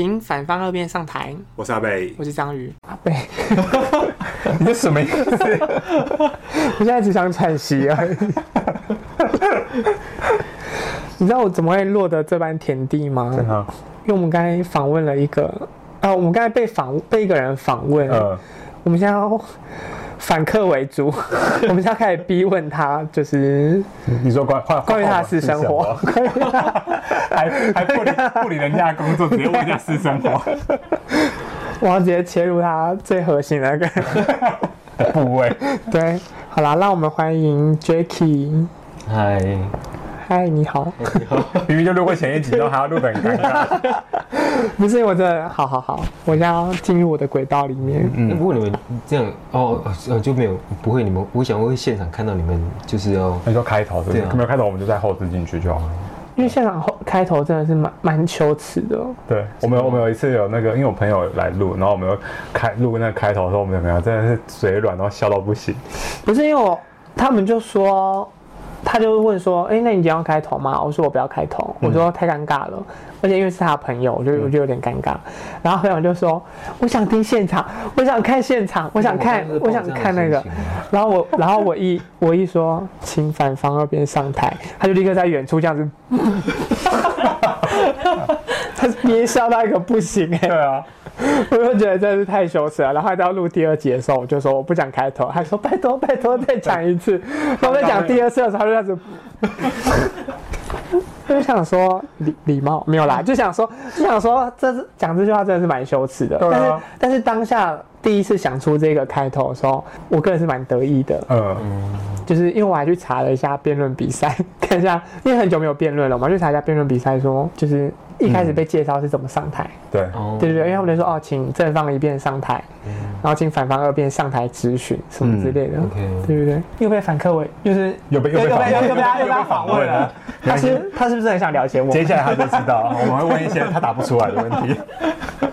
请反方二辩上台。我是阿贝，我是章鱼。阿贝，你是什么意思？我现在只想喘息啊。你知道我怎么会落得这般田地吗？真的。因为我们刚才访问了一个，啊，我们刚才被访被一个人访问。嗯。我们现在要。反客为主，我们现在开始逼问他，就是你说关关于他的私生活，还还不理不理人家的工作，直接问人家私生活，我要直接切入他最核心的那个部位。对，好啦，让我们欢迎 Jacky。嗨。嗨，你好。你好。明明就录过前一集，都还要录得很尴尬。不是，我真的，好好好，我现在要进入我的轨道里面。嗯，不过你们这样哦，呃，就没有不会，你们我想我会现场看到你们就是要你说开头对不对？没有开头，我们就在后置进去就好了。因为现场后开头真的是蛮蛮羞耻的。对，我们我们有一次有那个，因为我朋友来录，然后我们有开录那个开头的时候，我们有没有真的是嘴软，然后笑到不行。不是因为我他们就说。他就问说：“哎、欸，那你今天要开头吗？”我说：“我不要开头。嗯”我说：“太尴尬了，而且因为是他朋友，我就我就有点尴尬。嗯”然后朋友就说：“我想听现场，我想看现场，我想看，我，我想看那个。”然后我，然后我一我一说，请反方二辩上台，他就立刻在远处这样子，他憋笑到一个不行哎、欸。对啊。我就觉得真的是太羞耻了，然后到录第二集的时候，我就说我不想开头，还说拜托拜托再讲一次。然后在讲第二次的时候，他就这样子，就想说礼礼貌没有啦，就想说就想说这是讲这句话真的是蛮羞耻的。但是但是当下第一次想出这个开头的时候，我个人是蛮得意的。嗯，就是因为我还去查了一下辩论比赛，看一下，因为很久没有辩论了，我们去查一下辩论比赛，说就是。一开始被介绍是怎么上台？对，对对对，因为他们就说哦，请正方一辩上台，然后请反方二辩上台质询什么之类的，对不对？又被反客为，就是又被又被又被又被他又被访问了。他是他是不是很想了解我？接下来他就知道，我们会问一些他答不出来的问题，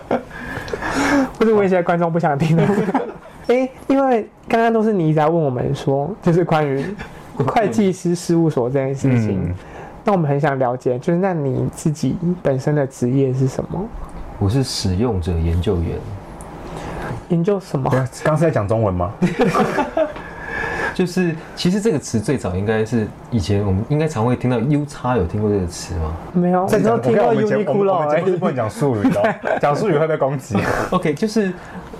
或者问一些观众不想听的。哎，因为刚刚都是你一直在问我们说，就是关于会计师事务所这件事情。那我们很想了解，就是那你自己本身的职业是什么？我是使用者研究员。研究什么？刚刚是在讲中文吗？就是其实这个词最早应该是以前我们应该常会听到 U 叉，有听过这个词吗？没有，只听到 Uniqlo。我们节目是不能讲术语的，讲术语会被攻击。OK，就是。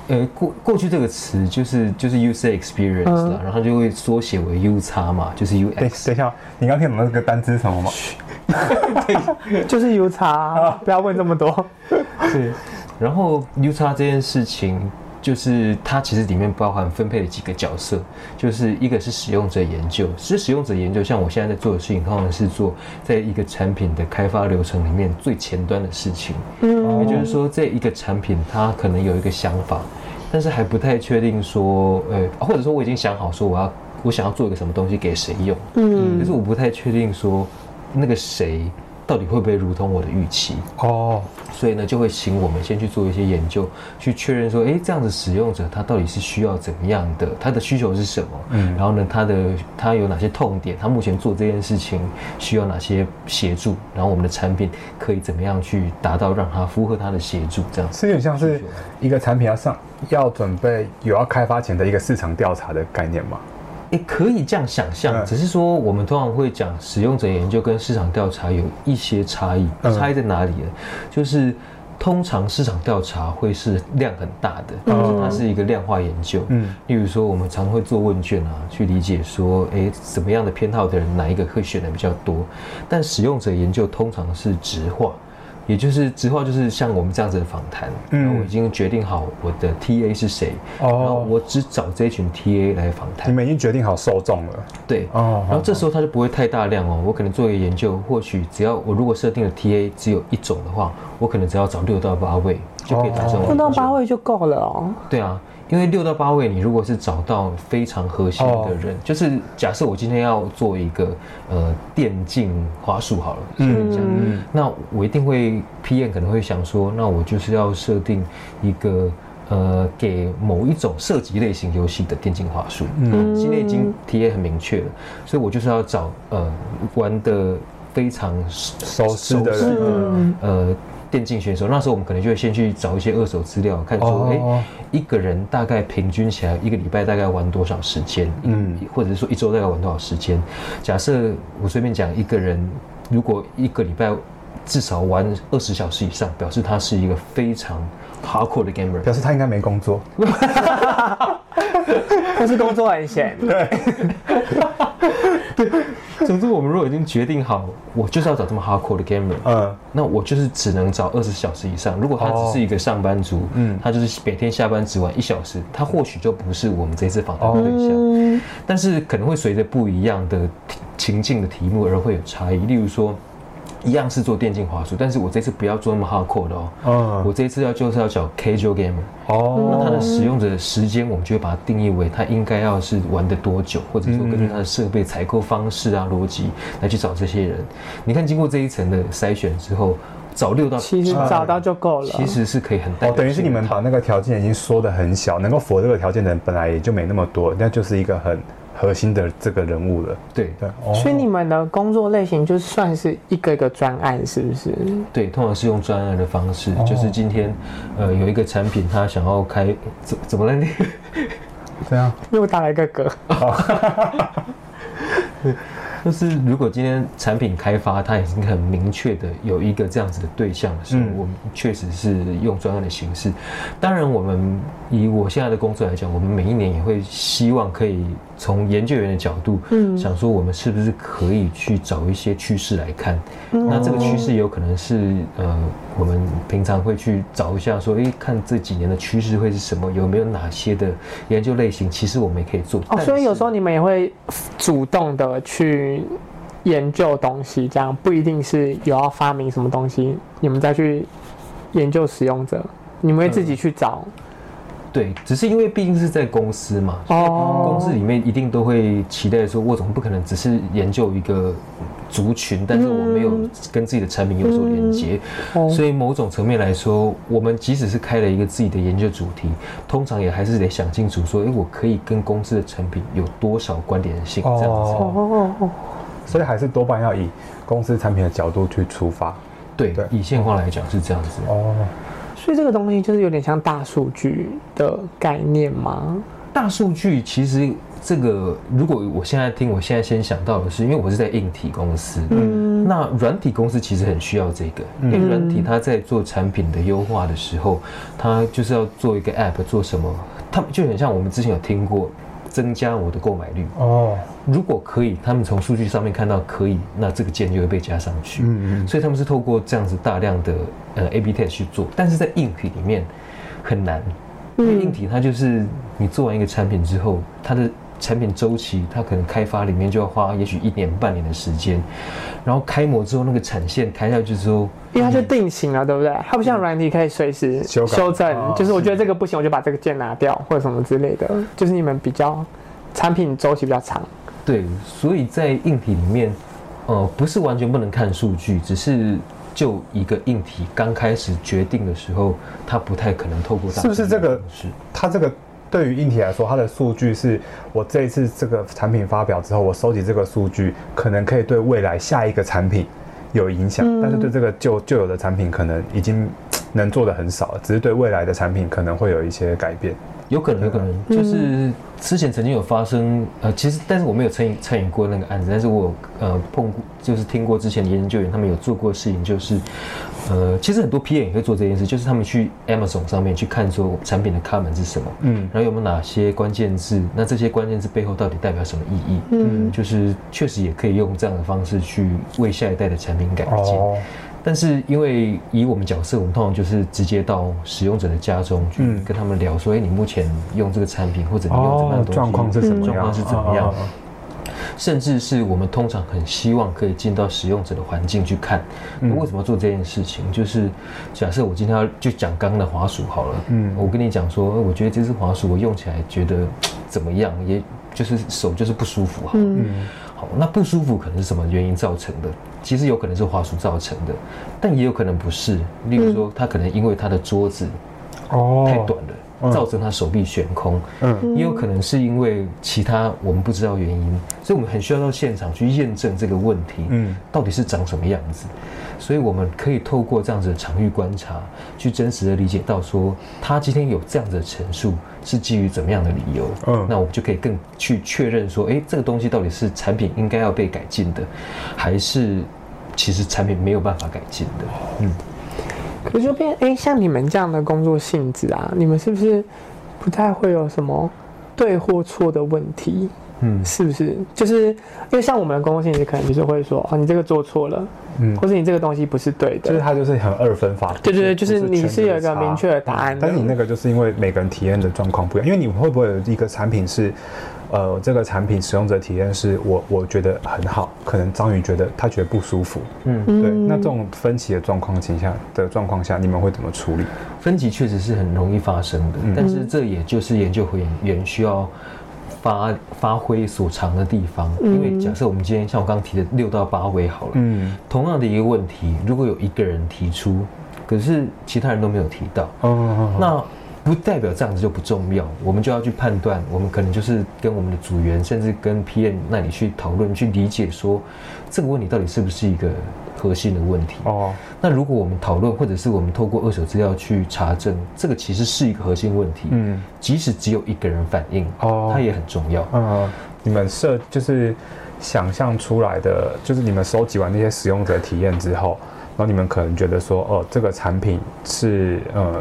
呃，过过去这个词就是就是 user experience 了，嗯、然后就会缩写为 U 叉嘛，就是 UX。等一下，你刚听懂那个单词是什么吗？对，就是 U 叉，啊、不要问这么多。对，然后 U 叉这件事情。就是它其实里面包含分配了几个角色，就是一个是使用者研究，其实使用者研究像我现在在做的事情，通常是做在一个产品的开发流程里面最前端的事情。嗯，也就是说，这一个产品它可能有一个想法，但是还不太确定说，呃，或者说我已经想好说我要我想要做一个什么东西给谁用，嗯，可是我不太确定说那个谁。到底会不会如同我的预期？哦，所以呢，就会请我们先去做一些研究，去确认说，哎，这样子使用者他到底是需要怎么样的？他的需求是什么？嗯，然后呢，他的他有哪些痛点？他目前做这件事情需要哪些协助？然后我们的产品可以怎么样去达到让他符合他的协助？这样子，是有点像是一个产品要上要准备有要开发前的一个市场调查的概念吗？也可以这样想象，只是说我们通常会讲使用者研究跟市场调查有一些差异，差异在哪里呢？就是通常市场调查会是量很大的，但是它是一个量化研究。嗯，例如说我们常会做问卷啊，去理解说，诶，什么样的偏好的人哪一个会选的比较多？但使用者研究通常是直化。也就是之后，就是像我们这样子的访谈，嗯，然后我已经决定好我的 TA 是谁，哦，然后我只找这一群 TA 来访谈。你们已经决定好受众了，对，哦，然后这时候它就不会太大量哦，我可能做一个研究，或许只要我如果设定的 TA 只有一种的话，我可能只要找六到八位就可以达成。六到八位就够了哦。对啊。因为六到八位，你如果是找到非常核心的人，哦、就是假设我今天要做一个呃电竞花束好了，嗯，这样，嗯、那我一定会 PM 可能会想说，那我就是要设定一个呃给某一种射击类型游戏的电竞滑鼠，嗯，现在已经 TA 很明确了，所以我就是要找呃玩的非常熟熟悉的人，呃。电竞选手，那时候我们可能就会先去找一些二手资料，看说，哎、哦欸，一个人大概平均起来一个礼拜大概玩多少时间？嗯，或者是说一周大概玩多少时间？假设我随便讲，一个人如果一个礼拜至少玩二十小时以上，表示他是一个非常 hardcore 的 gamer，表示他应该没工作。不是工作很闲，对，对。总之，我们如果已经决定好，我就是要找这么 hardcore 的 gamer，嗯，那我就是只能找二十小时以上。如果他只是一个上班族，嗯，他就是每天下班只玩一小时，他或许就不是我们这次访谈的对象。嗯，但是可能会随着不一样的情境的题目而会有差异。例如说。一样是做电竞滑鼠，但是我这次不要做那么 hardcore 的哦。嗯，我这一次要就是要找 casual gamer。哦，那它的使用者的时间，我们就会把它定义为它应该要是玩的多久，或者说根据它的设备采购方式啊、逻辑来去找这些人。你看，经过这一层的筛选之后，找六到其实找到就够了，其实是可以很哦，等于是你们把那个条件已经缩得很小，能够符合这个条件的人本来也就没那么多，那就是一个很。核心的这个人物了，对对，所以你们的工作类型就算是一个一个专案，是不是？对，通常是用专案的方式，就是今天，呃，有一个产品，他想要开，怎怎么了？你这样又打了一个嗝。就是如果今天产品开发，它已经很明确的有一个这样子的对象的时候，嗯、我们确实是用专案的形式。当然，我们以我现在的工作来讲，我们每一年也会希望可以从研究员的角度，嗯，想说我们是不是可以去找一些趋势来看。嗯、那这个趋势有可能是呃，我们平常会去找一下说，哎，看这几年的趋势会是什么？有没有哪些的研究类型？其实我们也可以做。哦，所以有时候你们也会主动的去。研究东西，这样不一定是有要发明什么东西，你们再去研究使用者，你们会自己去找。嗯、对，只是因为毕竟是在公司嘛，哦，公司里面一定都会期待说，我总不可能只是研究一个族群，但是我没有跟自己的产品有所连接，所以某种层面来说，我们即使是开了一个自己的研究主题，通常也还是得想清楚说，哎，我可以跟公司的产品有多少关联性这样子。哦。所以还是多半要以公司产品的角度去出发。对，对。以现况来讲是这样子。哦，所以这个东西就是有点像大数据的概念吗？大数据其实这个，如果我现在听，我现在先想到的是，因为我是在硬体公司，嗯，那软体公司其实很需要这个，因为软体它在做产品的优化的时候，它就是要做一个 App 做什么，它就很像我们之前有听过。增加我的购买率哦，如果可以，他们从数据上面看到可以，那这个键就会被加上去。嗯嗯，所以他们是透过这样子大量的呃 A/B test 去做，但是在硬体里面很难，因为硬体它就是你做完一个产品之后，它的。产品周期，它可能开发里面就要花也许一年半年的时间，然后开模之后那个产线开下去之后，因为它就定型了，对不对？它不像软体可以随时修正，就是我觉得这个不行，我就把这个键拿掉或者什么之类的。就是你们比较产品周期比较长，对，所以在硬体里面，呃，不是完全不能看数据，只是就一个硬体刚开始决定的时候，它不太可能透过大。是不是这个？是它这个。对于硬体来说，它的数据是我这一次这个产品发表之后，我收集这个数据，可能可以对未来下一个产品有影响，嗯、但是对这个旧旧有的产品可能已经能做的很少了，只是对未来的产品可能会有一些改变。有可能，有可能，就是之前曾经有发生，呃，其实但是我没有参与参与过那个案子，但是我呃碰过，就是听过之前的研究员他们有做过的事情，就是，呃，其实很多 PM 也会做这件事，就是他们去 Amazon 上面去看说产品的 comment 是什么，嗯，然后有没有哪些关键字，那这些关键字背后到底代表什么意义？嗯，就是确实也可以用这样的方式去为下一代的产品改进。哦但是因为以我们角色，我们通常就是直接到使用者的家中去跟他们聊，说：“哎，你目前用这个产品，或者你用怎么样的东西，状况是什么样？状况是怎么样？”甚至是我们通常很希望可以进到使用者的环境去看。为什么要做这件事情？就是假设我今天要就讲刚刚的滑鼠好了，嗯，我跟你讲说，我觉得这只滑鼠我用起来觉得怎么样？也就是手就是不舒服，好，嗯。好，那不舒服可能是什么原因造成的？其实有可能是滑鼠造成的，但也有可能不是。例如说，他可能因为他的桌子哦太短了，造成他手臂悬空，嗯，也有可能是因为其他我们不知道原因，所以我们很需要到现场去验证这个问题，嗯，到底是长什么样子。所以我们可以透过这样子的场域观察，去真实的理解到说，他今天有这样子的陈述是基于怎么样的理由，嗯，那我们就可以更去确认说，哎，这个东西到底是产品应该要被改进的，还是其实产品没有办法改进的，嗯。可是就变，哎，像你们这样的工作性质啊，你们是不是不太会有什么对或错的问题？嗯，是不是？就是因为像我们的公共性质，可能就是会说，啊，你这个做错了，嗯，或者你这个东西不是对的，就是它就是很二分法。对对对，就是你是有一个明确的答案的，但是你那个就是因为每个人体验的状况不一样，因为你会不会有一个产品是？呃，这个产品使用者体验是我我觉得很好，可能张宇觉得他觉得不舒服，嗯，对。那这种分歧的状况情下的状况下，你们会怎么处理？分歧确实是很容易发生的，嗯、但是这也就是研究员需要发发挥所长的地方。嗯、因为假设我们今天像我刚刚提的六到八位好了，嗯，同样的一个问题，如果有一个人提出，可是其他人都没有提到，哦，那。不代表这样子就不重要，我们就要去判断，我们可能就是跟我们的组员，甚至跟 PM 那里去讨论、去理解，说这个问题到底是不是一个核心的问题。哦，那如果我们讨论，或者是我们透过二手资料去查证，这个其实是一个核心问题。嗯，即使只有一个人反映，哦，它也很重要。嗯，你们设就是想象出来的，就是你们收集完那些使用者体验之后。然后你们可能觉得说，哦，这个产品是呃，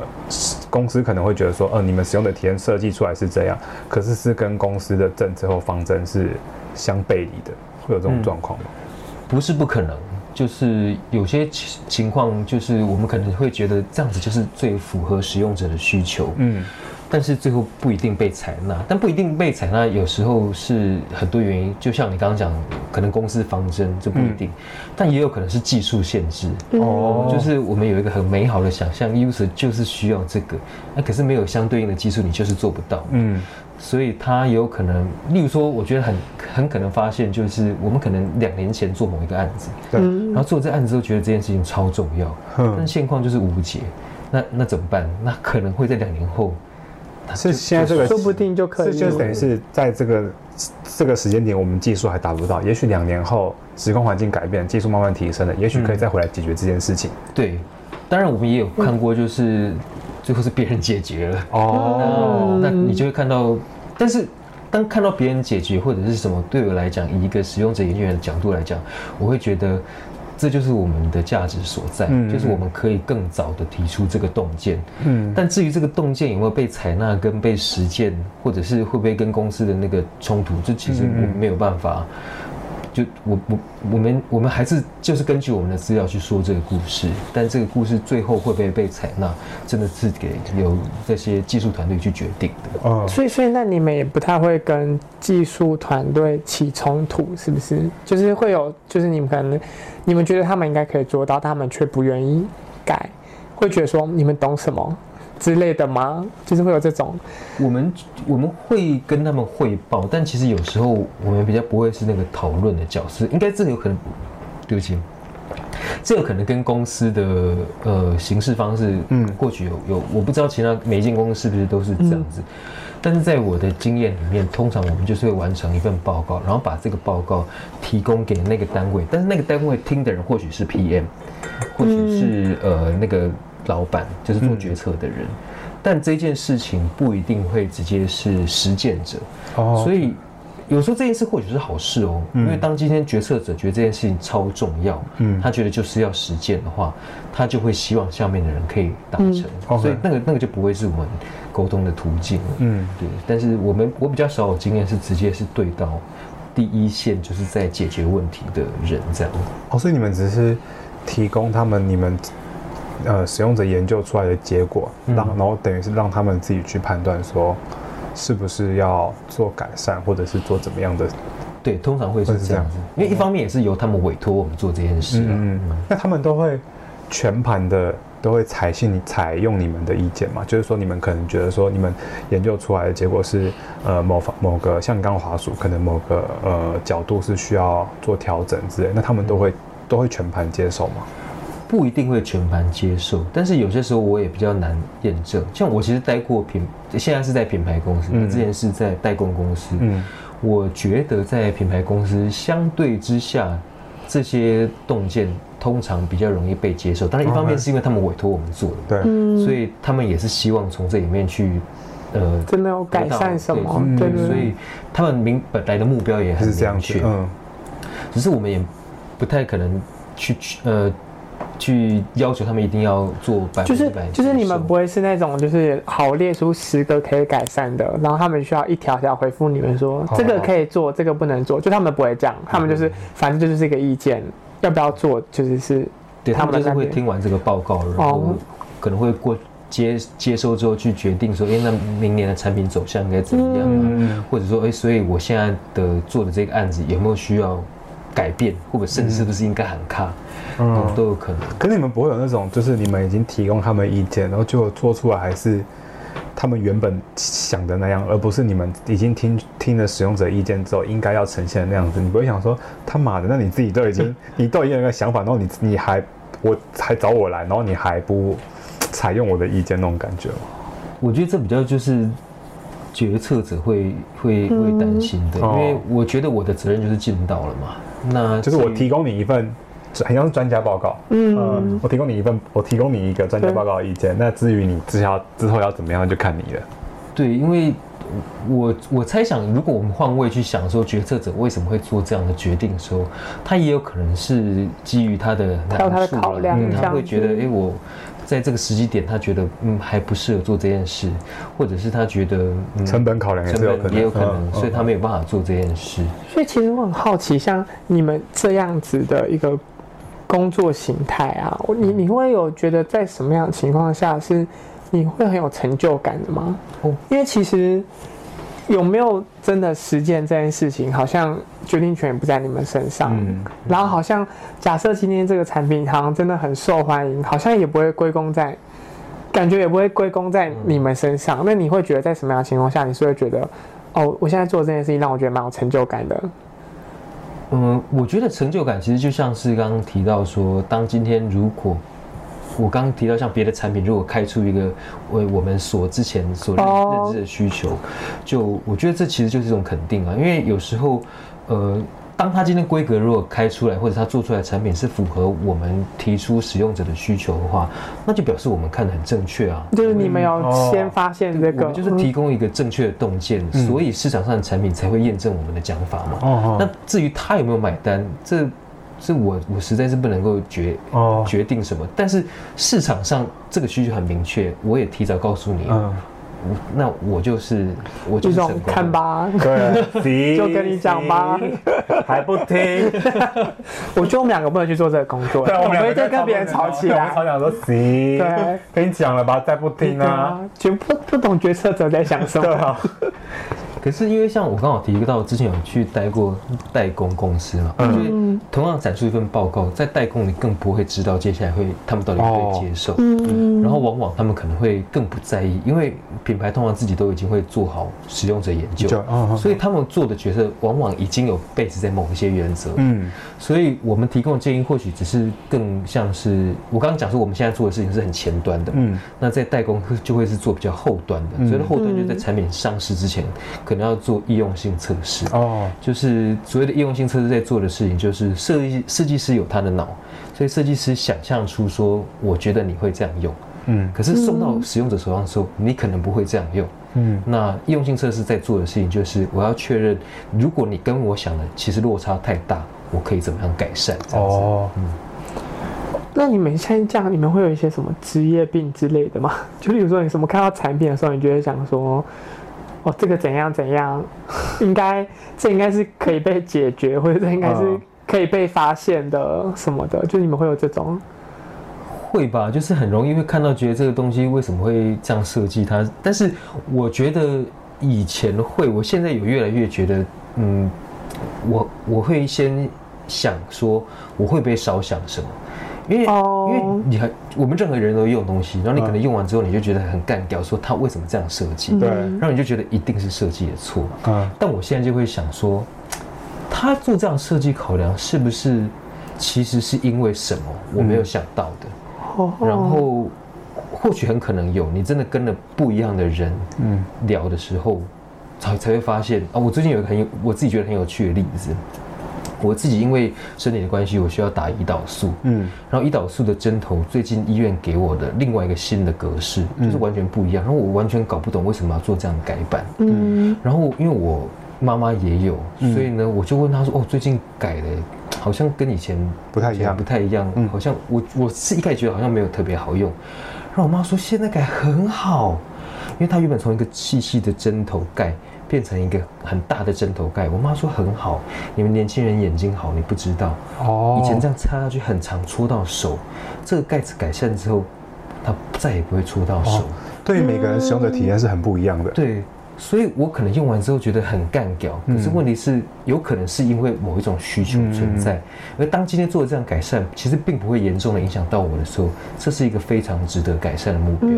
公司可能会觉得说，呃，你们使用的体验设计出来是这样，可是是跟公司的政策或方针是相背离的，会有这种状况吗？嗯，不是不可能，就是有些情情况，就是我们可能会觉得这样子就是最符合使用者的需求，嗯。但是最后不一定被采纳，但不一定被采纳，有时候是很多原因。就像你刚刚讲，可能公司方针这不一定，嗯、但也有可能是技术限制。哦，就是我们有一个很美好的想象，user 就是需要这个，那可是没有相对应的技术，你就是做不到。嗯，所以他有可能，例如说，我觉得很很可能发现，就是我们可能两年前做某一个案子，对，然后做这案子之后觉得这件事情超重要，嗯、但现况就是无解，那那怎么办？那可能会在两年后。是现在这个说不定就可以，就等于是在这个这个时间点，我们技术还达不到。也许两年后，时空环境改变，技术慢慢提升了，也许可以再回来解决这件事情。嗯、对，当然我们也有看过，就是最后是别人解决了哦。那你就会看到，但是当看到别人解决或者是什么，对我来讲，以一个使用者研究员的角度来讲，我会觉得。这就是我们的价值所在，嗯、就是我们可以更早的提出这个洞见。嗯，但至于这个洞见有没有被采纳跟被实践，或者是会不会跟公司的那个冲突，这其实没有办法。就我我我们我们还是就是根据我们的资料去说这个故事，但这个故事最后会不会被采纳，真的是给由这些技术团队去决定的。哦，所以所以那你们也不太会跟技术团队起冲突，是不是？就是会有，就是你们可能你们觉得他们应该可以做到，他们却不愿意改，会觉得说你们懂什么？之类的吗？就是会有这种，我们我们会跟他们汇报，但其实有时候我们比较不会是那个讨论的角色。应该这个有可能，对不起，这有可能跟公司的呃行事方式，嗯，或许有有，我不知道其他每一间公司是不是都是这样子。嗯、但是在我的经验里面，通常我们就是会完成一份报告，然后把这个报告提供给那个单位，但是那个单位听的人或许是 PM，或许是呃那个。老板就是做决策的人，嗯、但这件事情不一定会直接是实践者，哦、所以有时候这件事或许是好事哦，嗯、因为当今天决策者觉得这件事情超重要，嗯，他觉得就是要实践的话，他就会希望下面的人可以达成，嗯、所以那个那个就不会是我们沟通的途径了，嗯，对。但是我们我比较少有经验是直接是对到第一线，就是在解决问题的人这样。哦，所以你们只是提供他们你们。呃，使用者研究出来的结果，让然后等于是让他们自己去判断说，是不是要做改善，或者是做怎么样的？对，通常会是这样子，因为一方面也是由他们委托我们做这件事。嗯，那他们都会全盘的都会采信采用你们的意见嘛？就是说，你们可能觉得说，你们研究出来的结果是呃某方某个像刚刚滑鼠，可能某个呃角度是需要做调整之类，那他们都会都会全盘接受吗？不一定会全盘接受，但是有些时候我也比较难验证。像我其实待过品，现在是在品牌公司，嗯、之前是在代工公司。嗯，我觉得在品牌公司相对之下，这些洞见通常比较容易被接受。当然，一方面是因为他们委托我们做的，对，所以他们也是希望从这里面去，呃，真的有改善什么？对，对，对，所以他们明本来的目标也很明确。嗯，只是我们也不太可能去呃。去要求他们一定要做百分之百，就是就是你们不会是那种就是好列出十个可以改善的，然后他们需要一条条回复你们说这个可以做，这个不能做，就他们不会这样，他们就是反正就是这个意见，要不要做就是是，对他们就是会听完这个报告，然后可能会过接接收之后去决定说，哎，那明年的产品走向应该怎么样啊？或者说，哎，所以我现在的做的这个案子有没有需要改变，或者甚至是不是应该喊卡？嗯，都有可能。可是你们不会有那种，就是你们已经提供他们意见，然后就做出来还是他们原本想的那样，而不是你们已经听听了使用者意见之后应该要呈现的那样子。你不会想说他妈的，那你自己都已经你都已经有一个想法，然后你你还我还找我来，然后你还不采用我的意见那种感觉吗？我觉得这比较就是决策者会会会担心的，因为我觉得我的责任就是尽到了嘛。那就是我提供你一份。很像是专家报告，嗯、呃，我提供你一份，我提供你一个专家报告的意见。那至于你之后之后要怎么样，就看你了。对，因为我我猜想，如果我们换位去想，说决策者为什么会做这样的决定的时候，他也有可能是基于他的他有他的考量，嗯、他会觉得，哎、欸，我在这个时机点，他觉得嗯还不适合做这件事，或者是他觉得、嗯、成本考量也是有可能，也有可能，所以他没有办法做这件事。所以其实我很好奇，像你们这样子的一个。工作形态啊，你你会有觉得在什么样的情况下是你会很有成就感的吗？哦，因为其实有没有真的实践这件事情，好像决定权也不在你们身上。嗯，然后好像假设今天这个产品好像真的很受欢迎，好像也不会归功在，感觉也不会归功在你们身上。那你会觉得在什么样的情况下，你是会觉得哦，我现在做这件事情让我觉得蛮有成就感的？嗯，我觉得成就感其实就像是刚刚提到说，当今天如果我刚刚提到像别的产品，如果开出一个为我们所之前所认知的需求，就我觉得这其实就是一种肯定啊，因为有时候，呃。当他今天规格如果开出来，或者他做出来的产品是符合我们提出使用者的需求的话，那就表示我们看的很正确啊。就是你们要先发现这个，我们就是提供一个正确的洞见，嗯、所以市场上的产品才会验证我们的讲法嘛。哦。那至于他有没有买单，这这我我实在是不能够决决定什么。但是市场上这个需求很明确，我也提早告诉你。嗯。那我就是我就是看吧，对，就跟你讲吧，还不听，我觉得我们两个不能去做这个工作，对我们在跟别人吵起来，吵讲说行，对，跟你讲了吧，再不听啊，全不不懂决策者在想什么。可是因为像我刚好提到，之前有去待过代工公司嘛，嗯，同样展出一份报告，在代工你更不会知道接下来会他们到底会不会接受，嗯，然后往往他们可能会更不在意，因为品牌通常自己都已经会做好使用者研究，所以他们做的决策往往已经有 base 在某一些原则，嗯，所以我们提供的建议或许只是更像是我刚刚讲说我们现在做的事情是很前端的，嗯，那在代工就会是做比较后端的，所以后端就在产品上市之前。可能要做易用性测试。哦，就是所谓的易用性测试，在做的事情就是设计设计师有他的脑，所以设计师想象出说，我觉得你会这样用，嗯，可是送到使用者手上的时候，你可能不会这样用，嗯，那易用性测试在做的事情就是，我要确认，如果你跟我想的其实落差太大，我可以怎么样改善？哦，嗯，那你们现在这样，你们会有一些什么职业病之类的吗？就比如说你什么看到产品的时候，你就会想说。哦，这个怎样怎样，应该这应该是可以被解决，或者这应该是可以被发现的什么的，就你们会有这种？会吧，就是很容易会看到，觉得这个东西为什么会这样设计它？但是我觉得以前会，我现在有越来越觉得，嗯，我我会先想说，我会不会少想什么？因为，因为你还，我们任何人都用东西，然后你可能用完之后，你就觉得很干掉，说他为什么这样设计？对，然后你就觉得一定是设计的错。嗯，但我现在就会想说，他做这样设计考量是不是其实是因为什么我没有想到的，哦。然后或许很可能有，你真的跟了不一样的人，嗯，聊的时候，才才会发现啊。我最近有一个很有我自己觉得很有趣的例子，我自己因为身体的关系，我需要打胰岛素，嗯，然后胰岛素的针头最近医院给我的另外一个新的格式，就是完全不一样，然后我完全搞不懂为什么要做这样的改版，嗯，然后因为我妈妈也有，所以呢，我就问她说，哦，最近改的。好像跟以前不太一样，不太一样。嗯，好像我我是一开始觉得好像没有特别好用，然后我妈说现在改很好，因为她原本从一个细细的针头盖变成一个很大的针头盖。我妈说很好，你们年轻人眼睛好，你不知道哦。以前这样插下去很常戳到手，这个盖子改善之后，它再也不会戳到手。哦，对于每个人使用的体验是很不一样的。对。所以我可能用完之后觉得很干掉，可是问题是有可能是因为某一种需求存在，而当今天做了这样改善，其实并不会严重的影响到我的时候，这是一个非常值得改善的目标。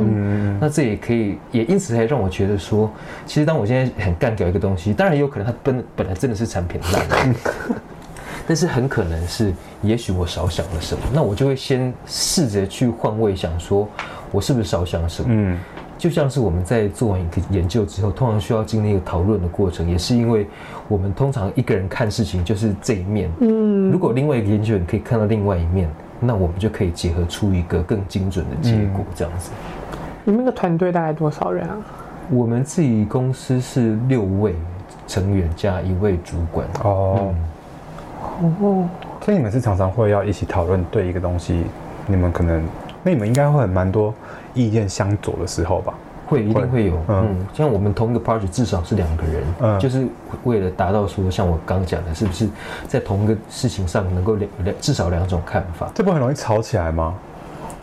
那这也可以，也因此才让我觉得说，其实当我现在很干掉一个东西，当然也有可能它本本来真的是产品烂，但是很可能是，也许我少想了什么，那我就会先试着去换位想，说我是不是少想了什么？嗯。就像是我们在做完一个研究之后，通常需要经历一个讨论的过程，也是因为我们通常一个人看事情就是这一面，嗯，如果另外一个研究员可以看到另外一面，那我们就可以结合出一个更精准的结果，这样子。你们的团队大概多少人啊？我们自己公司是六位成员加一位主管。哦，哦，所以你们是常常会要一起讨论对一个东西，你们可能，那你们应该会很蛮多。意见相左的时候吧，会一定会。有，嗯，像我们同一个 project 至少是两个人，嗯，就是为了达到说，像我刚讲的，是不是在同一个事情上能够两两至少两种看法？这不很容易吵起来吗？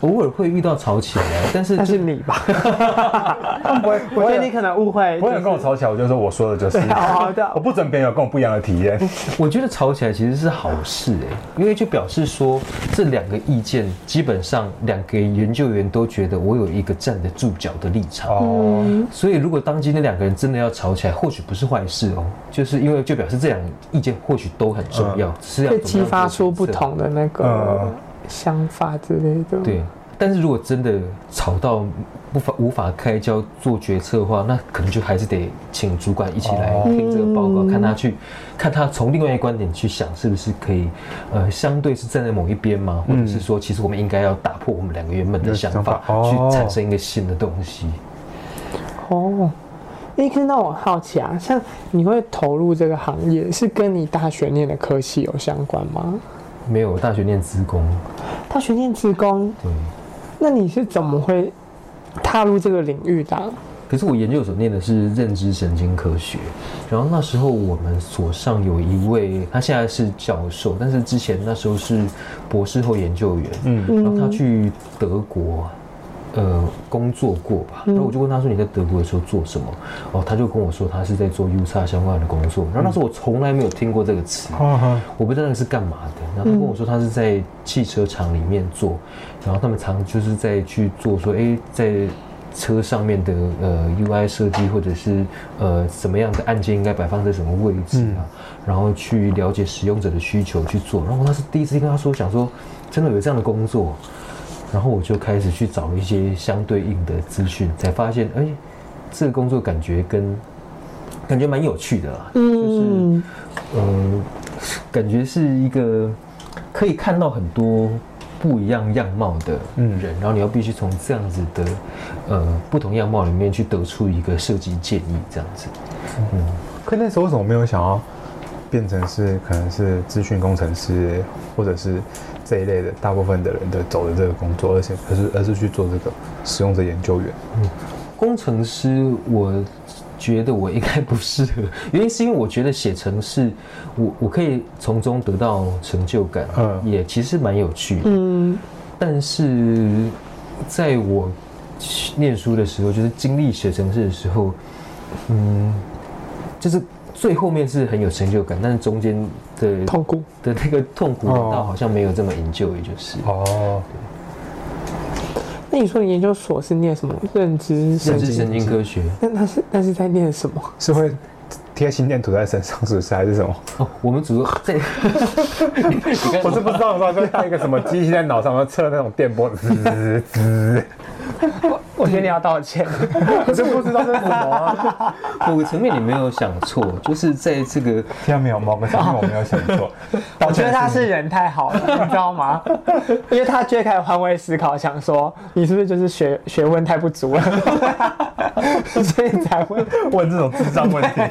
偶尔会遇到吵起来，但是那是你吧？不会，我觉得你可能误会。不会跟我吵起来，我就说我说的就是。好的，我不准别人有跟我不一样的体验。我觉得吵起来其实是好事哎，因为就表示说这两个意见基本上两个研究员都觉得我有一个站得住脚的立场哦。所以如果当今天两个人真的要吵起来，或许不是坏事哦，就是因为就表示这两个意见或许都很重要，是要激发出不同的那个。想法之类的，对。但是如果真的吵到无法无法开交做决策的话，那可能就还是得请主管一起来听这个报告，看他去看他从另外一个观点去想，是不是可以呃相对是站在某一边吗？或者是说，其实我们应该要打破我们两个原本的想法，去产生一个新的东西。哦，哎，可是那我好奇啊，像你会投入这个行业，是跟你大学念的科系有相关吗？没有，大学念职工。大学念职工，对。那你是怎么会踏入这个领域的？可是我研究所念的是认知神经科学，然后那时候我们所上有一位，他现在是教授，但是之前那时候是博士后研究员，嗯，然后他去德国。呃，工作过吧，然后我就问他说：“你在德国的时候做什么？”哦，他就跟我说他是在做 UX 相关的工作。然后那时候我从来没有听过这个词，我不知道那个是干嘛的。然后他跟我说他是在汽车厂里面做，然后他们常就是在去做说，哎，在车上面的呃 UI 设计，或者是呃什么样的按键应该摆放在什么位置啊，然后去了解使用者的需求去做。然后那是第一次跟他说，想说真的有这样的工作。然后我就开始去找一些相对应的资讯，才发现，哎，这个工作感觉跟感觉蛮有趣的啦，嗯，就是，嗯、呃，感觉是一个可以看到很多不一样样貌的人，嗯、然后你要必须从这样子的呃不同样貌里面去得出一个设计建议，这样子，嗯，可那时候为什么没有想要变成是可能是资讯工程师，或者是？这一类的大部分的人都走的这个工作，而且而是而是去做这个使用者研究员。嗯，工程师，我觉得我应该不适合，原因是因为我觉得写程式，我我可以从中得到成就感，嗯，也其实蛮有趣的，嗯。但是在我念书的时候，就是经历写程式的时候，嗯，就是。最后面是很有成就感，但是中间的痛苦的那个痛苦倒好像没有这么 enjoy，也就是哦。那你说你研究所是念什么？认知认知神经科学？那那是那是在念什么？是会贴心电图在身上，是不是还是什么？哦，我们主要在，你看我是不知道，我说带一个什么机器在脑上，然后测那种电波，滋滋。我觉得你要道歉，我就不知道这是什么啊。某个层面你没有想错，就是在这个听到没有？某个层面我没有想错。我觉得他是人太好了，你知道吗？因为他就会开始换位思考，想说你是不是就是学学问太不足了，所以才会 问这种智障问题。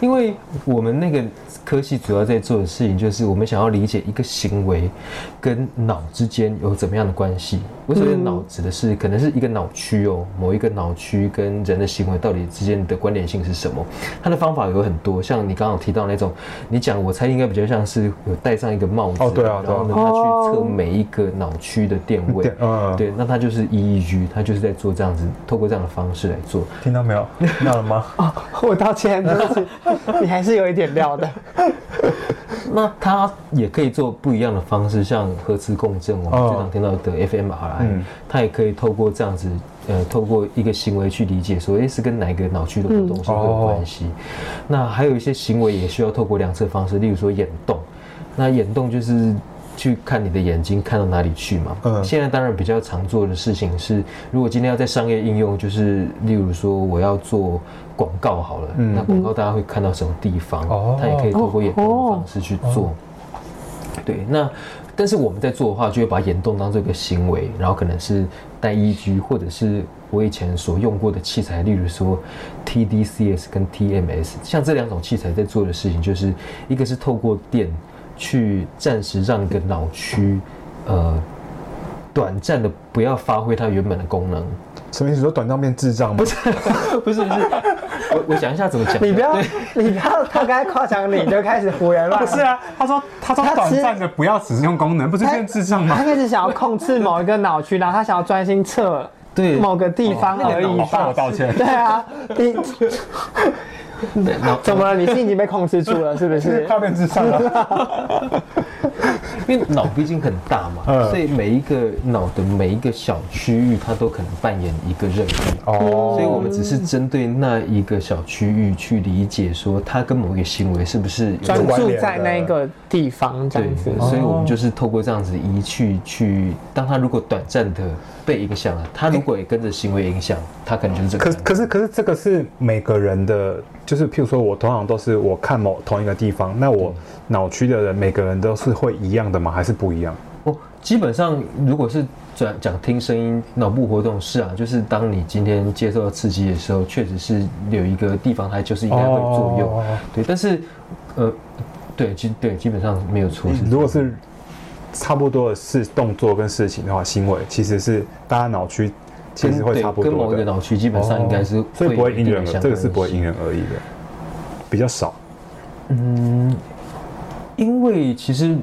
因为我们那个科系主要在做的事情，就是我们想要理解一个行为跟脑之间有怎么样的关系。我所谓脑子的是，可能是一个脑区哦，某一个脑区跟人的行为到底之间的关联性是什么？它的方法有很多，像你刚刚提到那种，你讲我猜应该比较像是有戴上一个帽子，哦对啊，然后呢，他去测每一个脑区的电位，嗯，对，那他就是 EEG，他就是在做这样子，透过这样的方式来做。听到没有？听到了吗？哦，我道歉，对不起，你还是有一点料的。那它也可以做不一样的方式，像核磁共振，我们经常听到的 fMRI，它也可以透过这样子，呃，透过一个行为去理解，说，哎，是跟哪一个脑区的活动是会有关系。那还有一些行为也需要透过量测方式，例如说眼动。那眼动就是去看你的眼睛看到哪里去嘛。嗯。现在当然比较常做的事情是，如果今天要在商业应用，就是例如说我要做。广告好了，嗯、那广告大家会看到什么地方？哦、它也可以透过眼动的方式去做。哦哦、对，那但是我们在做的话，就会把眼动当做一个行为，然后可能是带 EEG，或者是我以前所用过的器材，例如说 TDCS 跟 TMS，像这两种器材在做的事情，就是一个是透过电去暂时让一个脑区，呃，短暂的不要发挥它原本的功能。什么意思？说短暂变智障吗？不是，不是，不是。我我想一下怎么讲。你不要，你不要，他刚才夸奖你就开始胡言乱语。不是啊，他说他说短暂的不要使用功能，不是变智障吗？他开始想要控制某一个脑区，然后他想要专心测对某个地方而已。我向我道歉。对啊，你怎么了？你是已经被控制住了，是不是？他变智障了。因为脑毕竟很大嘛，嗯、所以每一个脑的每一个小区域，它都可能扮演一个任务。哦，所以我们只是针对那一个小区域去理解，说它跟某一个行为是不是专注在那个地方这样子。对，所以我们就是透过这样子一去去，当它如果短暂的被影响了，他如果也跟着行为影响，他可能就是这个。可可是可是这个是每个人的，就是譬如说我通常都是我看某同一个地方，那我脑区的人每个人都是会一样的吗？还是不一样？哦，基本上如果是转讲听声音脑部活动是啊，就是当你今天接受到刺激的时候，确实是有一个地方它就是应该会作用，哦、对。但是呃，对，基对基本上没有错。如果是差不多的事动作跟事情的话，行为其实是大家脑区。其实会差不多的，跟某一个脑区基本上应该是，所以不会因人而，这个是不会因人而异的，比较少。嗯，因为其实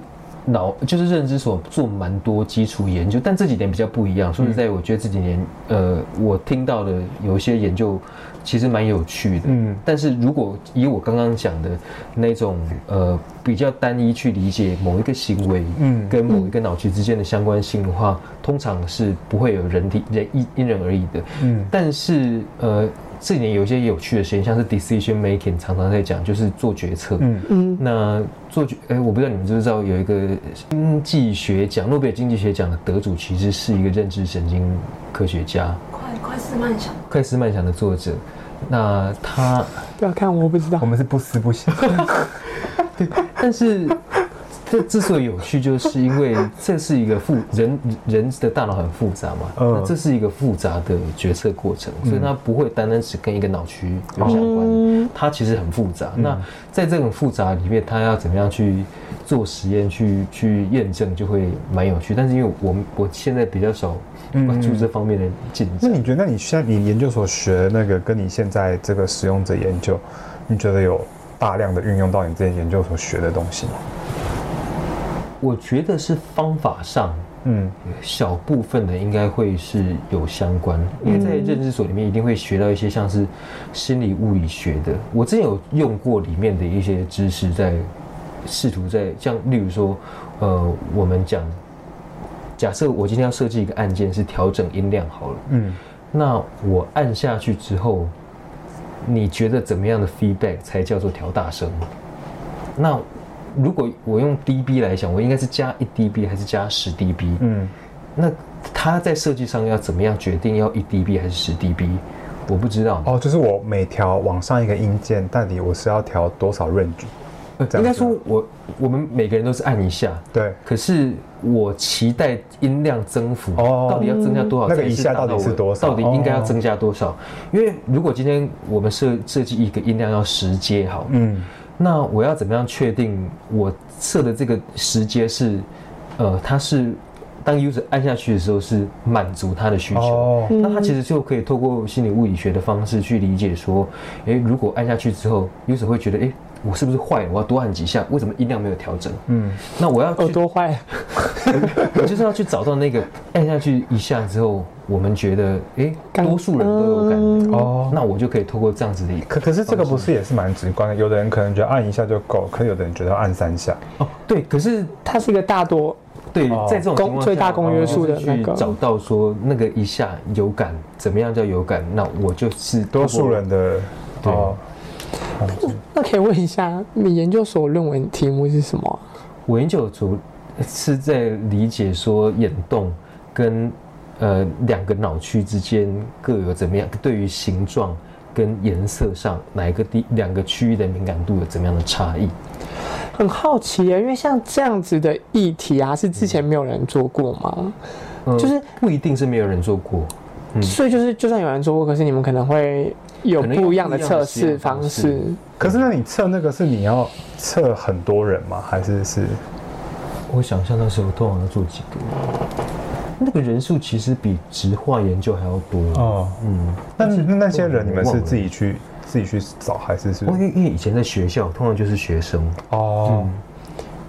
脑就是认知所做蛮多基础研究，但这几年比较不一样。说实在，我觉得这几年，呃，我听到的有一些研究。其实蛮有趣的，嗯，但是如果以我刚刚讲的那种呃比较单一去理解某一个行为，嗯，跟某一个脑区之间的相关性的话，通常是不会有人体人因因人而异的，嗯，但是呃这里面有一些有趣的实验，像是 decision making 常常在讲，就是做决策，嗯。嗯，那做决哎，我不知道你们知不知道有一个经济学奖诺贝尔经济学奖的得主，其实是一个认知神经科学家。快思慢想，快思慢想的作者，那他不要看我，我不知道，我们是不思不想。对，但是这之所以有趣，就是因为这是一个复人人的大脑很复杂嘛，嗯，这是一个复杂的决策过程，所以它不会单单只跟一个脑区有相关，它其实很复杂。那在这种复杂里面，它要怎么样去做实验，去去验证，就会蛮有趣。但是因为我们我现在比较少。关注这方面的进展。那你觉得，那你现在你研究所学的那个，跟你现在这个使用者研究，你觉得有大量的运用到你这些研究所学的东西吗？我觉得是方法上，嗯，小部分的应该会是有相关，因为在认知所里面一定会学到一些像是心理物理学的。我之前有用过里面的一些知识，在试图在像例如说，呃，我们讲。假设我今天要设计一个按键是调整音量好了，嗯，那我按下去之后，你觉得怎么样的 feedback 才叫做调大声？那如果我用 dB 来讲，我应该是加一 dB 还是加十 dB？嗯，那它在设计上要怎么样决定要一 dB 还是十 dB？我不知道。哦，就是我每调往上一个音键，到底我是要调多少 range？应该说我我们每个人都是按一下，对。可是我期待音量增幅，哦，到底要增加多少？那个一下到底是多少？到底应该要增加多少？因为如果今天我们设设计一个音量要十阶，好，嗯。那我要怎么样确定我设的这个时间是，呃，它是当 user 按下去的时候是满足他的需求？哦、那他其实就可以透过心理物理学的方式去理解说，诶，如果按下去之后，user 会觉得，诶，我是不是坏了？我要多按几下？为什么音量没有调整？嗯，那我要耳朵坏，我就是要去找到那个按下去一下之后。我们觉得，哎，多数人都有感觉哦，那我就可以透过这样子的。可可是这个不是也是蛮直观的？有的人可能觉得按一下就够，可有的人觉得按三下。哦，对，可是它是一个大多，对，在这种情况，最大公约数的那个，找到说那个一下有感，怎么样叫有感？那我就是多数人的哦。那可以问一下，你研究所论文题目是什么？我研究所是在理解说眼动跟。呃，两个脑区之间各有怎么样？对于形状跟颜色上，哪一个地两个区域的敏感度有怎么样的差异？很好奇耶，因为像这样子的议题啊，是之前没有人做过吗？嗯、就是不一定是没有人做过，嗯、所以就是就算有人做过，可是你们可能会有不一样的测试方式。可是那你测那个是你要测很多人吗？还是是？我想象那时候通常要做几个？那个人数其实比直化研究还要多哦。嗯，那那些人你们是自己去自己去找还是是？因为因为以前在学校通常就是学生哦。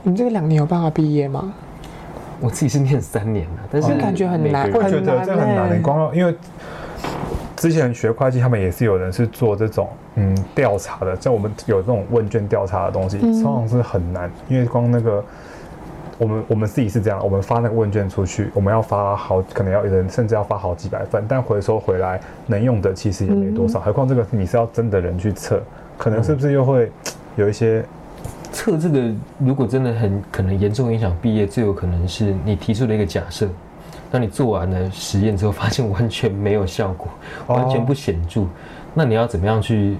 你们这个两年有办法毕业吗？我自己是念三年了，但是感觉很难，会觉得这很难。你光因为之前学会计，他们也是有人是做这种嗯调查的，像我们有这种问卷调查的东西，通常是很难，因为光那个。我们我们自己是这样，我们发那个问卷出去，我们要发好，可能要有人甚至要发好几百份，但回收回来能用的其实也没多少。嗯、何况这个你是要真的人去测，可能是不是又会有一些测这个？如果真的很可能严重影响毕业，最有可能是你提出了一个假设，当你做完了实验之后，发现完全没有效果，完全不显著，哦、那你要怎么样去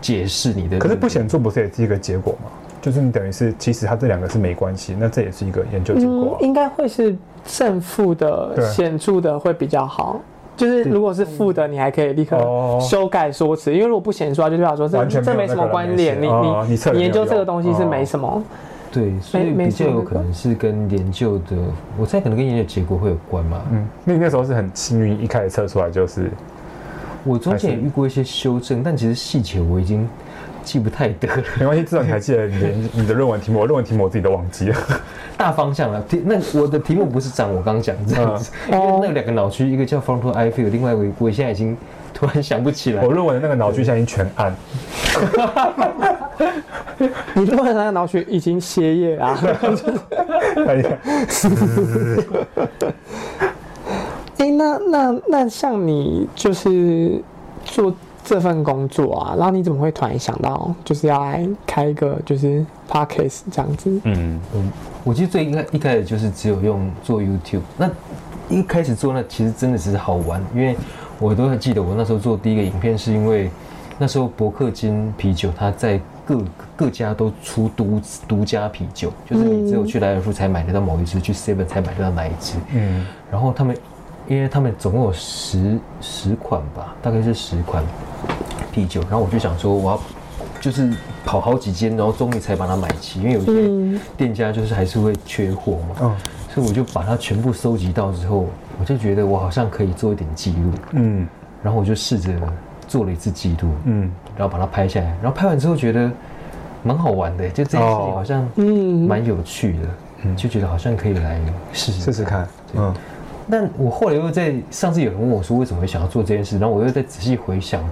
解释你的？可是不显著不是也是一个结果吗？就是你等于是，其实它这两个是没关系，那这也是一个研究结果、啊嗯。应该会是正负的显著的会比较好。对就是如果是负的，你还可以立刻修改说辞，因为如果不显著的话，就代表说这这没什么关联。你你你研究这个东西是没什么。哦、对，所以比较有可能是跟研究的，我猜可能跟研究结果会有关嘛。嗯，那你那时候是很幸运，一开始测出来就是。我中间也遇过一些修正，但其实细节我已经。记不太得了，没关系，至少你还记得你你的论文题目。我论文题目我自己都忘记了，大方向了。题那我的题目不是长我刚刚讲这样子，嗯、因为那两个脑区，一个叫 frontal eye field，另外一个我现在已经突然想不起来。我论文的那个脑区现在已经全暗。你论文的那个脑区已经歇业啊？哎呀，哎，那那那像你就是做。这份工作啊，然后你怎么会突然想到就是要来开一个就是 podcast 这样子？嗯嗯，我其实最应该一开始就是只有用做 YouTube，那一开始做那其实真的只是好玩，因为我都还记得我那时候做第一个影片是因为那时候伯克金啤酒它在各各家都出独独家啤酒，就是你只有去莱尔富才买得到某一支，去 Seven 才买得到哪一支。嗯，然后他们因为他们总共有十十款吧，大概是十款。啤酒，然后我就想说，我要就是跑好几间，然后终于才把它买齐，因为有些店家就是还是会缺货嘛。嗯，所以我就把它全部收集到之后，我就觉得我好像可以做一点记录。嗯，然后我就试着做了一次记录。嗯，然后把它拍下来，然后拍完之后觉得蛮好玩的，就这件事情好像嗯蛮有趣的，嗯，就觉得好像可以来试试试试看。嗯，但我后来又在上次有人问我说为什么会想要做这件事，然后我又在仔细回想。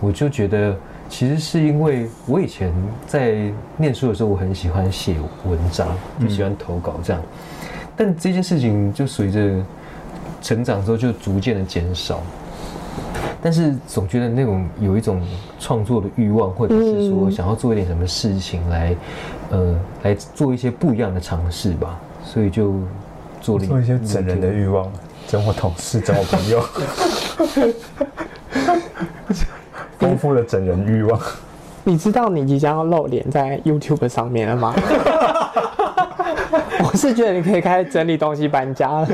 我就觉得，其实是因为我以前在念书的时候，我很喜欢写文章，就喜欢投稿这样。但这件事情就随着成长之后，就逐渐的减少。但是总觉得那种有一种创作的欲望，或者是说想要做一点什么事情来，呃，来做一些不一样的尝试吧，所以就做一些整人的欲望，整我同事，整我朋友，丰富的整人欲望。你知道你即将要露脸在 YouTube 上面了吗？我是觉得你可以开始整理东西搬家了。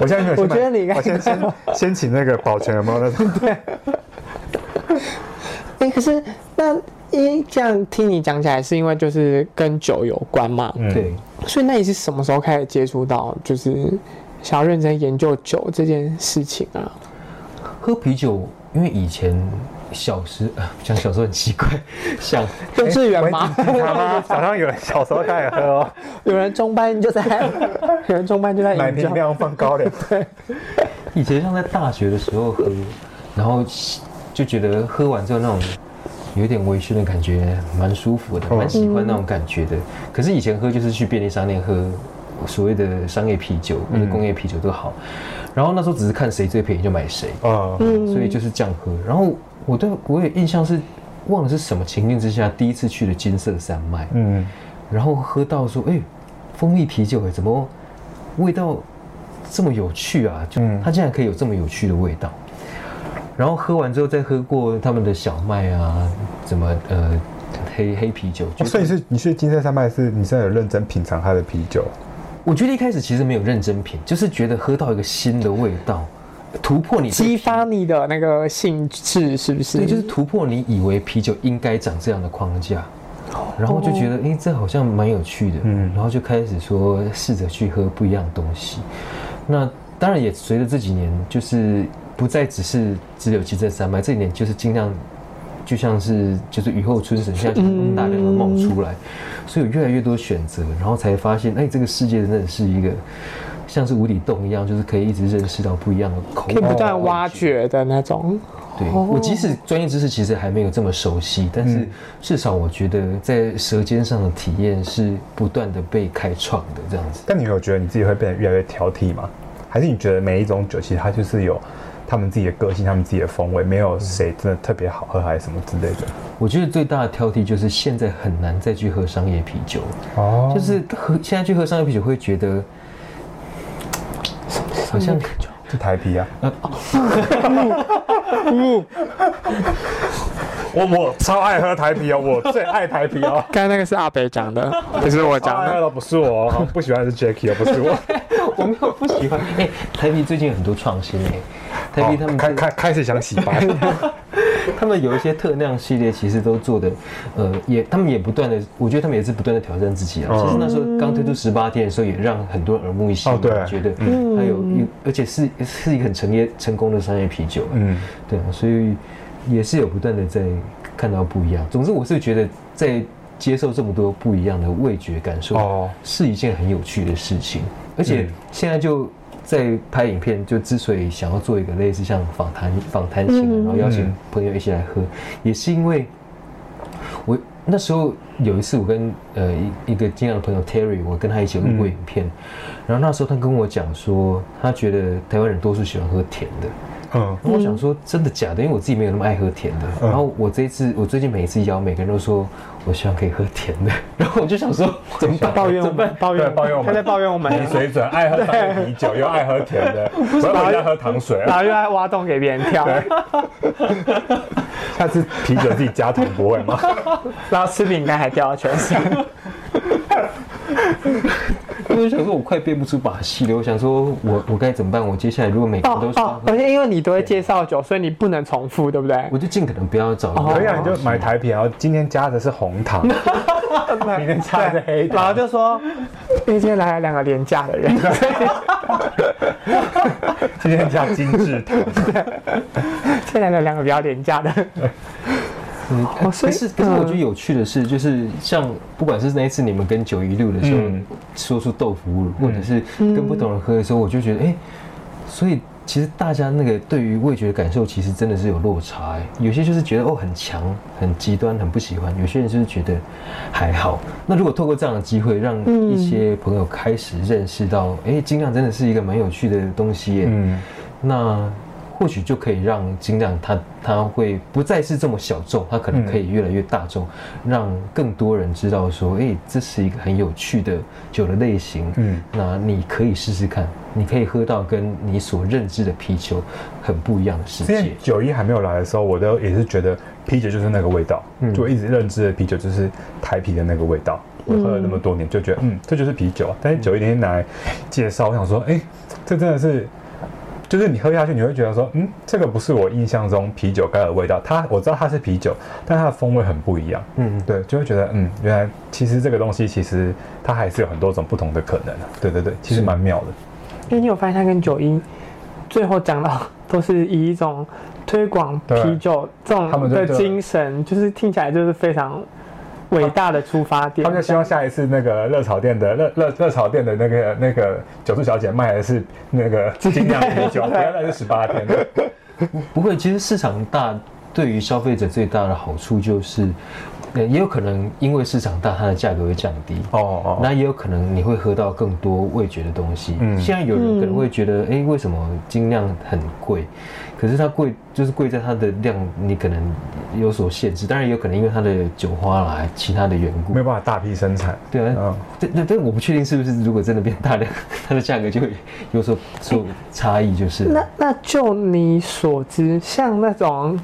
我现在没有，我觉得你应该先先先请那个保全有没有那种？对。哎，可是那因为这样听你讲起来，是因为就是跟酒有关嘛？嗯对。所以那你是什么时候开始接触到，就是想要认真研究酒这件事情啊？喝啤酒，因为以前。小时啊，讲小时候很奇怪，像 幼稚园吗？早上有人小时候开始喝哦，有人中班就在，有人中班就在买瓶量放高粱。对，以前像在大学的时候喝，然后就觉得喝完之后那种有点微醺的感觉，蛮舒服的，蛮喜欢那种感觉的。可是以前喝就是去便利商店喝所谓的商业啤酒或者工业啤酒都好，然后那时候只是看谁最便宜就买谁啊，所以就是这样喝，然后。我对我也印象是，忘了是什么情境之下第一次去的金色山脉，嗯，然后喝到说，哎、欸，蜂蜜啤酒哎，怎么味道这么有趣啊？就它竟然可以有这么有趣的味道。然后喝完之后再喝过他们的小麦啊，怎么呃黑黑啤酒。哦、所以是你去金山山脉是你现在有认真品尝它的啤酒？我觉得一开始其实没有认真品，就是觉得喝到一个新的味道。突破你，激发你的那个兴致，是不是？对，就是突破你以为啤酒应该长这样的框架，然后就觉得，哎，这好像蛮有趣的，嗯，然后就开始说试着去喝不一样的东西。那当然也随着这几年，就是不再只是只有金色山脉，这一点就是尽量，就像是就是雨后春笋，现在大量的冒出来，所以有越来越多选择，然后才发现，哎，这个世界真的是一个。像是无底洞一样，就是可以一直认识到不一样的口味，可以不断挖掘的那种。对，我即使专业知识其实还没有这么熟悉，但是至少我觉得在舌尖上的体验是不断的被开创的这样子。但你有觉得你自己会变得越来越挑剔吗？还是你觉得每一种酒其实它就是有他们自己的个性，他们自己的风味，没有谁真的特别好喝还是什么之类的？我觉得最大的挑剔就是现在很难再去喝商业啤酒哦，就是喝现在去喝商业啤酒会觉得。好像是台啤啊！我我超爱喝台啤哦，我最爱台啤哦。刚才那个是阿北讲的，不是我讲的，不是我，不喜欢是 Jacky 哦，不是我，我没有不喜欢。哎，台啤最近有很多创新哎，台啤他们开开开始想洗白。他们有一些特酿系列，其实都做的，呃，也他们也不断的，我觉得他们也是不断的挑战自己啊。其实那时候刚推出十八天的时候，也让很多人耳目一新，对，觉得还有一，而且是是一个很成业成功的商业啤酒，嗯，对，所以也是有不断的在看到不一样。总之，我是觉得在接受这么多不一样的味觉感受，哦，是一件很有趣的事情，而且现在就。在拍影片，就之所以想要做一个类似像访谈访谈型的，然后邀请朋友一起来喝，也是因为我那时候有一次，我跟呃一一个经常的朋友 Terry，我跟他一起录过影片，然后那时候他跟我讲说，他觉得台湾人多数喜欢喝甜的。嗯，然后我想说真的假的，因为我自己没有那么爱喝甜的。然后我这一次，我最近每一次邀，每个人都说我希望可以喝甜的。然后我就想说，怎么办？抱怨我们，抱怨抱怨我们，他在抱怨我们没水准，爱喝啤酒又爱喝甜的，不是我要喝糖水，然后又爱挖洞给别人跳。下次啤酒自己加糖不会吗？然后吃饼干还掉到全身。我就想说，我快变不出把戏了。我想说我，我我该怎么办？我接下来如果每个人都是，而且因为你都会介绍酒，所以你不能重复，对不对？我就尽可能不要找。可以啊，你就买台啤，然后今天加的是红糖，明天加的黑糖，然后就说，因为今天来了两个廉价的人，今天加精致糖，今天来了两个比较廉价的。嗯，可是可是我觉得有趣的是，就是像不管是那一次你们跟九一路的时候，说出豆腐乳，或者是跟不同人喝的时候，我就觉得，哎，所以其实大家那个对于味觉的感受，其实真的是有落差。哎，有些就是觉得哦很强、很极端、很不喜欢；有些人就是觉得还好。那如果透过这样的机会，让一些朋友开始认识到，哎，精酿真的是一个蛮有趣的东西。嗯，那。或许就可以让精酿它它会不再是这么小众，它可能可以越来越大众，嗯、让更多人知道说，哎、欸，这是一个很有趣的酒的类型。嗯，那你可以试试看，你可以喝到跟你所认知的啤酒很不一样的世界。九一还没有来的时候，我都也是觉得啤酒就是那个味道，嗯、就一直认知的啤酒就是台啤的那个味道。我喝了那么多年，就觉得嗯，这就是啤酒。但是九一天来介绍，我想说，哎、欸，这真的是。就是你喝下去，你会觉得说，嗯，这个不是我印象中啤酒该有的味道。它我知道它是啤酒，但它的风味很不一样。嗯，对，就会觉得，嗯，原来其实这个东西其实它还是有很多种不同的可能啊。对对对，其实蛮妙的。因为你有发现它跟九一最后讲到都是以一种推广啤酒这种的精神，就是听起来就是非常。伟大的出发点，他们就希望下一次那个热炒店的热热热炒店的那个那个酒促小姐卖的是那个精酿啤酒，原来是十八天的。不会，其实市场大对于消费者最大的好处就是。也有可能因为市场大，它的价格会降低哦哦，那也有可能你会喝到更多味觉的东西。嗯，现在有人可能会觉得，哎、嗯，为什么精酿很贵？可是它贵就是贵在它的量，你可能有所限制。当然也有可能因为它的酒花啦，其他的缘故，没有办法大批生产。对啊，嗯，对对对，我不确定是不是如果真的变大量，它的价格就会有所所差异，就是。那那就你所知，像那种。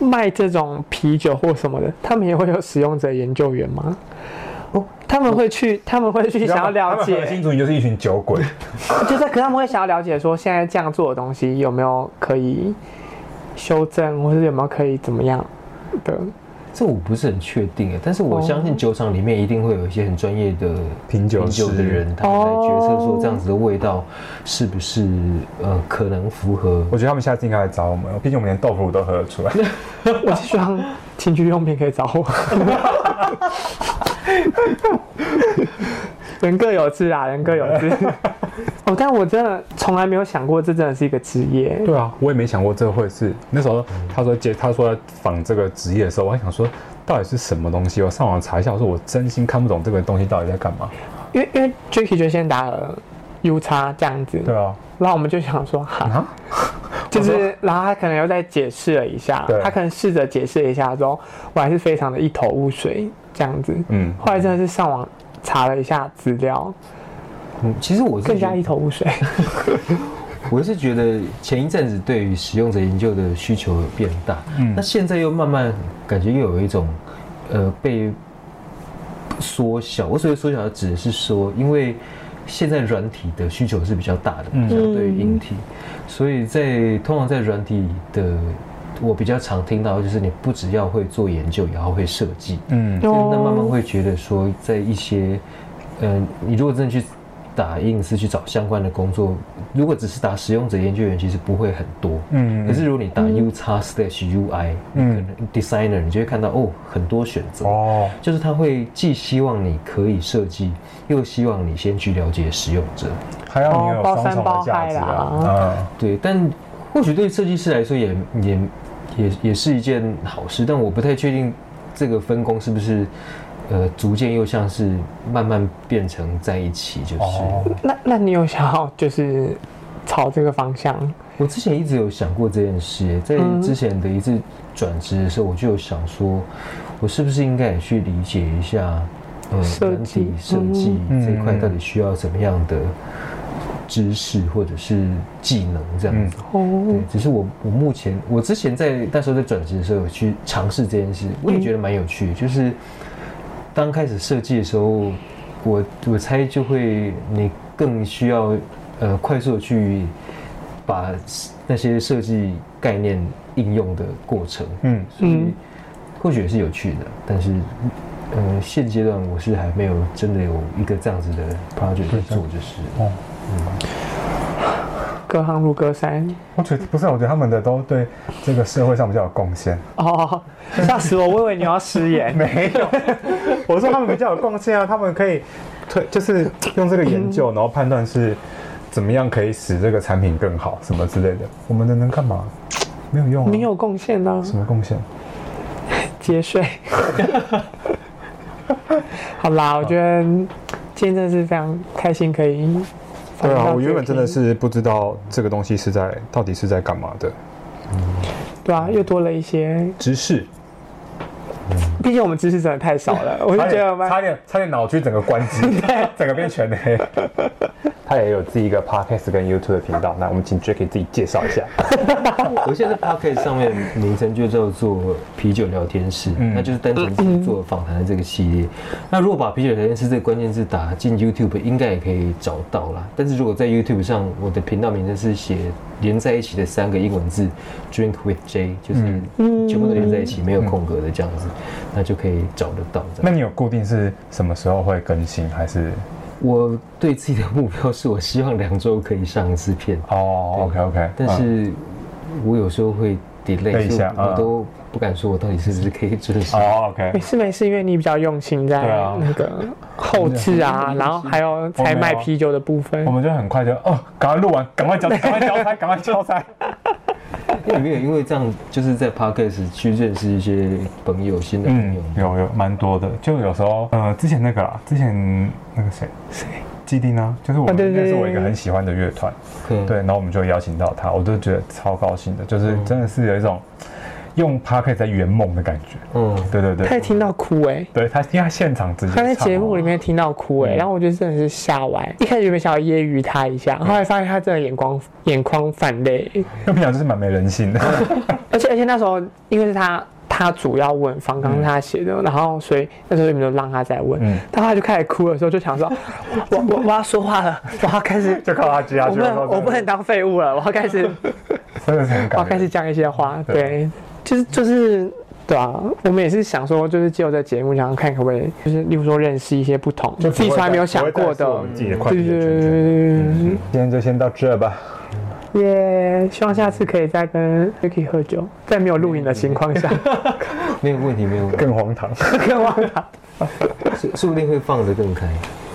卖这种啤酒或什么的，他们也会有使用者研究员吗？哦，他们会去，他们会去想要了解。新主你就是一群酒鬼，就是可他们会想要了解说，现在这样做的东西有没有可以修正，或者有没有可以怎么样的？这我不是很确定诶，但是我相信酒厂里面一定会有一些很专业的品酒的人，他们来决策说这样子的味道是不是呃可能符合。我觉得他们下次应该来找我们，毕竟我们连豆腐都喝得出来。我希望情趣用品可以找我。人各有志啊，人各有志。哦，但我真的从来没有想过，这真的是一个职业。对啊，我也没想过这会是。那时候他说接，他说要仿这个职业的时候，我还想说，到底是什么东西？我上网查一下，我说我真心看不懂这个东西到底在干嘛。因为因为 Jacky 就先打了 U 叉这样子。对啊。然后我们就想说，哈，就是，然后他可能又再解释了一下，他可能试着解释了一下之后，我还是非常的一头雾水这样子。嗯。后来真的是上网查了一下资料。嗯，其实我是更加一头雾水。我是觉得前一阵子对于使用者研究的需求有变大，嗯，那现在又慢慢感觉又有一种呃被缩小。我所谓缩小，指的是说，因为现在软体的需求是比较大的，相对于硬体，所以在通常在软体的，我比较常听到就是你不只要会做研究，也要会设计，嗯，那慢慢会觉得说，在一些嗯、呃，你如果真的去。打印是去找相关的工作，如果只是打使用者研究员，其实不会很多。嗯，可是如果你打 U 叉 slash UI，嗯，designer，你就会看到哦，很多选择。哦，就是他会既希望你可以设计，又希望你先去了解使用者，还要你有双重的价值啊。嗯，对，但或许对设计师来说也也也也是一件好事，但我不太确定这个分工是不是。呃，逐渐又像是慢慢变成在一起，就是。哦、那那你有想要就是朝这个方向？我之前一直有想过这件事，在之前的一次转职的时候，我就有想说，我是不是应该也去理解一下，呃，软体设计这一块到底需要怎么样的知识或者是技能这样子。哦。对，只是我我目前我之前在那时候在转职的时候有去尝试这件事，我也觉得蛮有趣，就是。刚开始设计的时候，我我猜就会你更需要呃快速的去把那些设计概念应用的过程，嗯，所以或许也是有趣的，但是呃现阶段我是还没有真的有一个这样子的 project 去做，就是哦，嗯。隔行如隔山，我觉得不是，我觉得他们的都对这个社会上比较有贡献。哦，吓死我！我以为你要失言。没有，我说他们比较有贡献啊，他们可以推，就是用这个研究，然后判断是怎么样可以使这个产品更好，什么之类的。我们的能干嘛？没有用啊。你有贡献呢？什么贡献？节税。好啦，我觉得今天真的是非常开心，可以。对啊，我原本真的是不知道这个东西是在到底是在干嘛的。对啊，又多了一些知识。毕竟我们知识真的太少了，我就觉得我们差点差点脑区整个关机，整个变全黑。他也有自己一个 podcast 跟 YouTube 的频道，那我们请 Jacky 自己介绍一下。我现在在 podcast 上面名称就叫做啤酒聊天室，嗯、那就是单纯做访谈的这个系列。嗯、那如果把啤酒聊天室这个关键字打进 YouTube，应该也可以找到啦。但是如果在 YouTube 上，我的频道名称是写连在一起的三个英文字 Drink with J，就是全部都连在一起，没有空格的这样子，那就可以找得到。那你有固定是什么时候会更新，还是？我对自己的目标是我希望两周可以上一次片。哦、oh，OK OK，但是我有时候会 delay 一下，我都不敢说我到底是不是可以准时哦、oh，OK，没事没事，因为你比较用心在那个后置啊，然后还有才卖啤酒的部分，我们就很快就哦，赶快录完，赶快交，赶快交差，赶快交差。因为没有因为这样，就是在 Podcast 去认识一些朋友，新的朋友，嗯、有有蛮多的。就有时候，呃，之前那个啦，之前那个谁谁基丁呢，就是我们那是我一个很喜欢的乐团，对，对，然后我们就邀请到他，我都觉得超高兴的，就是真的是有一种。用 Podcast 在圆梦的感觉，嗯，对对对，他也听到哭哎、欸，对他听他现场直接，他在节目里面听到哭哎、欸，嗯、然后我就真的是吓歪，一开始有没有想要揶揄他一下，后来发现他真的眼光眼眶泛泪，那平常就是蛮没人性的，而且而且那时候因为是他他主要问，方刚是他写的，嗯、然后所以那时候你们就让他再问，嗯，他后来就开始哭的时候就想说，我我我要说话了，我要开始 就靠他接下去，我不我不能当废物了，我要开始，真的是很感，我要开始讲一些话，对。对就是就是，对啊，我们也是想说，就是借由这节目，想要看可不可以，就是例如说认识一些不同，就自己从来没有想过的，对对对。今天就先到这吧。耶，希望下次可以再跟 Jacky 喝酒，在没有录影的情况下。没有问题，没有问题。更荒唐，更荒唐。说说不定会放得更开。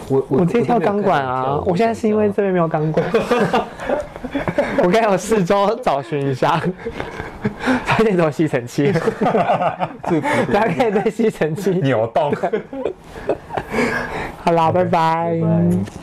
我我直接跳钢管啊！我现在是因为这边没有钢管。我该有四周找寻一下。发现什么吸尘器？大家可以对吸尘器扭动。好啦，拜拜。